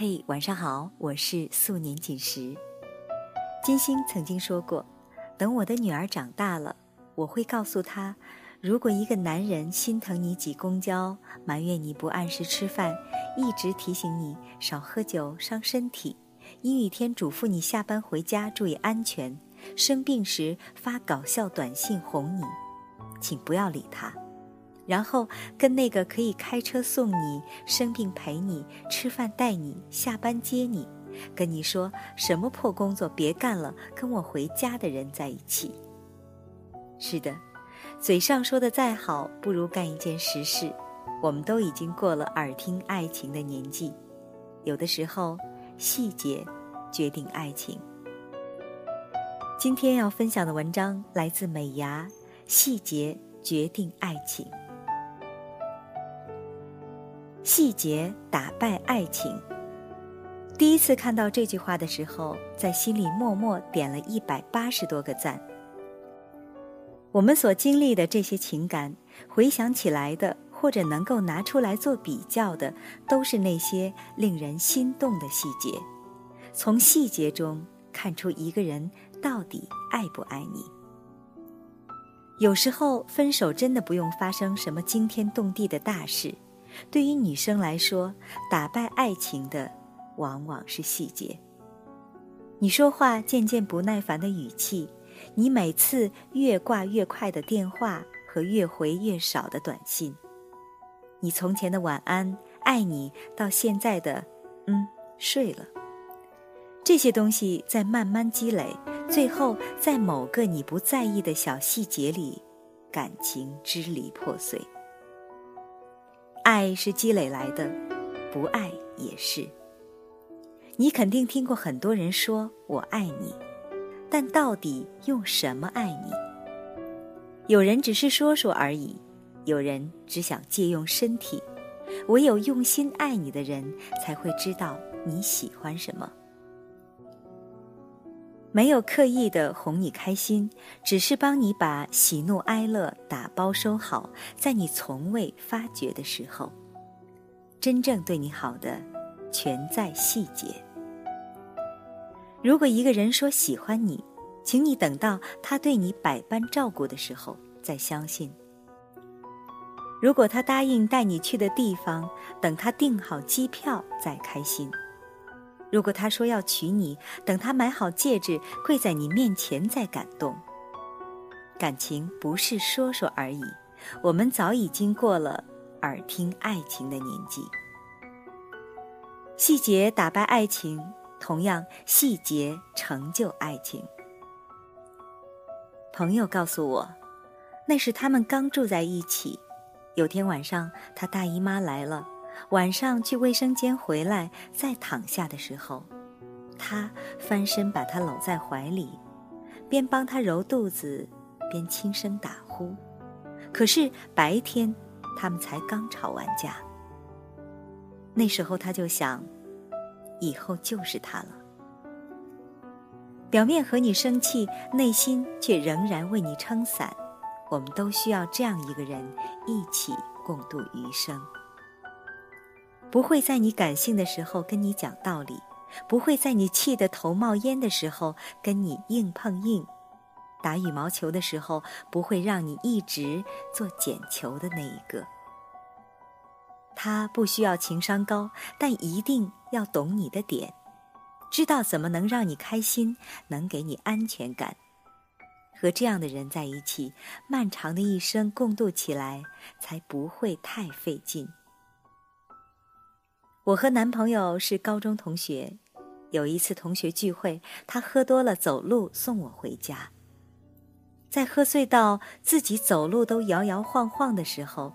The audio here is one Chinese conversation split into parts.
嘿，晚上好，我是素年锦时。金星曾经说过，等我的女儿长大了，我会告诉她，如果一个男人心疼你挤公交，埋怨你不按时吃饭，一直提醒你少喝酒伤身体，阴雨天嘱咐你下班回家注意安全，生病时发搞笑短信哄你，请不要理他。然后跟那个可以开车送你、生病陪你、吃饭带你、下班接你、跟你说什么破工作别干了，跟我回家的人在一起。是的，嘴上说的再好，不如干一件实事。我们都已经过了耳听爱情的年纪，有的时候细节决定爱情。今天要分享的文章来自美牙，细节决定爱情。细节打败爱情。第一次看到这句话的时候，在心里默默点了一百八十多个赞。我们所经历的这些情感，回想起来的，或者能够拿出来做比较的，都是那些令人心动的细节。从细节中看出一个人到底爱不爱你。有时候分手真的不用发生什么惊天动地的大事。对于女生来说，打败爱情的往往是细节。你说话渐渐不耐烦的语气，你每次越挂越快的电话和越回越少的短信，你从前的晚安、爱你，到现在的嗯睡了，这些东西在慢慢积累，最后在某个你不在意的小细节里，感情支离破碎。爱是积累来的，不爱也是。你肯定听过很多人说“我爱你”，但到底用什么爱你？有人只是说说而已，有人只想借用身体。唯有用心爱你的人，才会知道你喜欢什么。没有刻意的哄你开心，只是帮你把喜怒哀乐打包收好，在你从未发觉的时候，真正对你好的，全在细节。如果一个人说喜欢你，请你等到他对你百般照顾的时候再相信；如果他答应带你去的地方，等他订好机票再开心。如果他说要娶你，等他买好戒指，跪在你面前再感动。感情不是说说而已，我们早已经过了耳听爱情的年纪。细节打败爱情，同样细节成就爱情。朋友告诉我，那是他们刚住在一起，有天晚上他大姨妈来了。晚上去卫生间回来，再躺下的时候，他翻身把她搂在怀里，边帮她揉肚子，边轻声打呼。可是白天，他们才刚吵完架。那时候他就想，以后就是他了。表面和你生气，内心却仍然为你撑伞。我们都需要这样一个人，一起共度余生。不会在你感性的时候跟你讲道理，不会在你气得头冒烟的时候跟你硬碰硬，打羽毛球的时候不会让你一直做捡球的那一个。他不需要情商高，但一定要懂你的点，知道怎么能让你开心，能给你安全感。和这样的人在一起，漫长的一生共度起来才不会太费劲。我和男朋友是高中同学，有一次同学聚会，他喝多了走路送我回家。在喝醉到自己走路都摇摇晃晃的时候，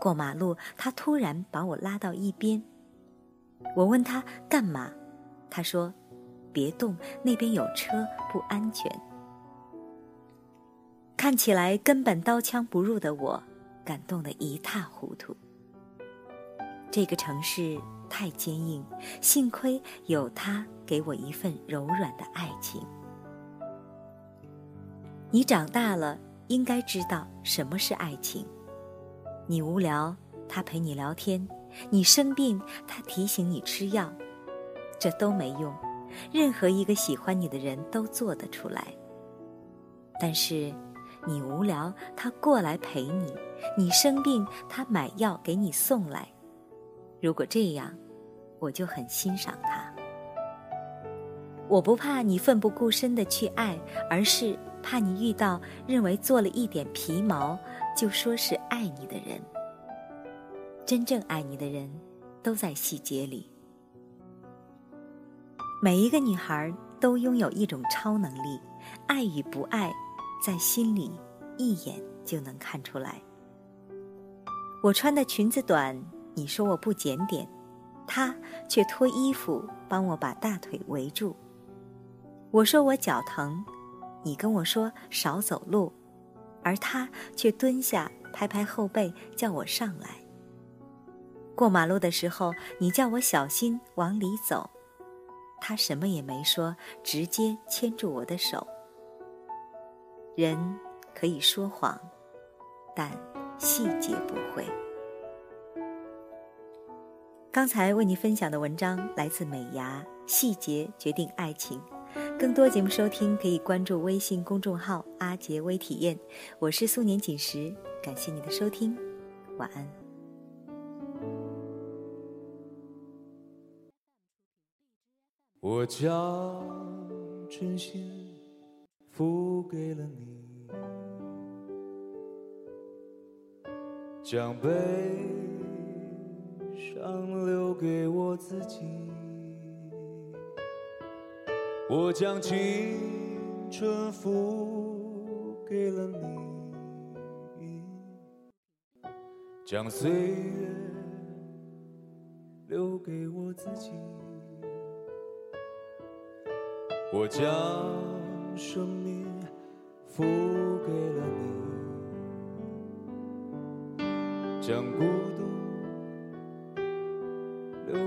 过马路，他突然把我拉到一边。我问他干嘛，他说：“别动，那边有车，不安全。”看起来根本刀枪不入的我，感动得一塌糊涂。这个城市。太坚硬，幸亏有他给我一份柔软的爱情。你长大了，应该知道什么是爱情。你无聊，他陪你聊天；你生病，他提醒你吃药；这都没用。任何一个喜欢你的人都做得出来。但是，你无聊，他过来陪你；你生病，他买药给你送来。如果这样，我就很欣赏他。我不怕你奋不顾身的去爱，而是怕你遇到认为做了一点皮毛就说是爱你的人。真正爱你的人，都在细节里。每一个女孩都拥有一种超能力，爱与不爱，在心里一眼就能看出来。我穿的裙子短，你说我不检点，他却脱衣服帮我把大腿围住。我说我脚疼，你跟我说少走路，而他却蹲下拍拍后背叫我上来。过马路的时候，你叫我小心往里走，他什么也没说，直接牵住我的手。人可以说谎，但细节不会。刚才为你分享的文章来自美牙，细节决定爱情。更多节目收听可以关注微信公众号“阿杰微体验”，我是素年锦时，感谢你的收听，晚安。我将真心付给了你，将悲伤留给我自己。我将青春付给了你，将岁月留给我自己。我将生命付给了你，将孤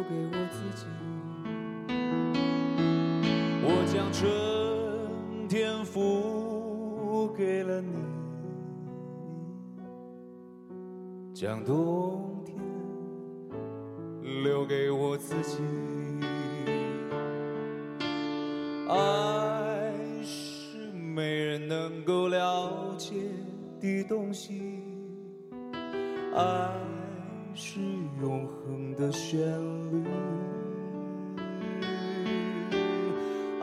给我自己。我将春天付给了你，将冬天留给我自己。爱是没人能够了解的东西，爱是永恒的旋律，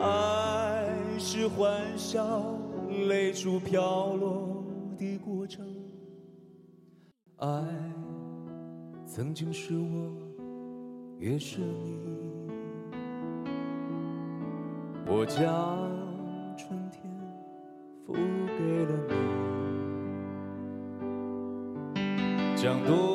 爱是欢笑泪珠飘落的过程，爱曾经是我，也是你。我将春天付给了你，将冬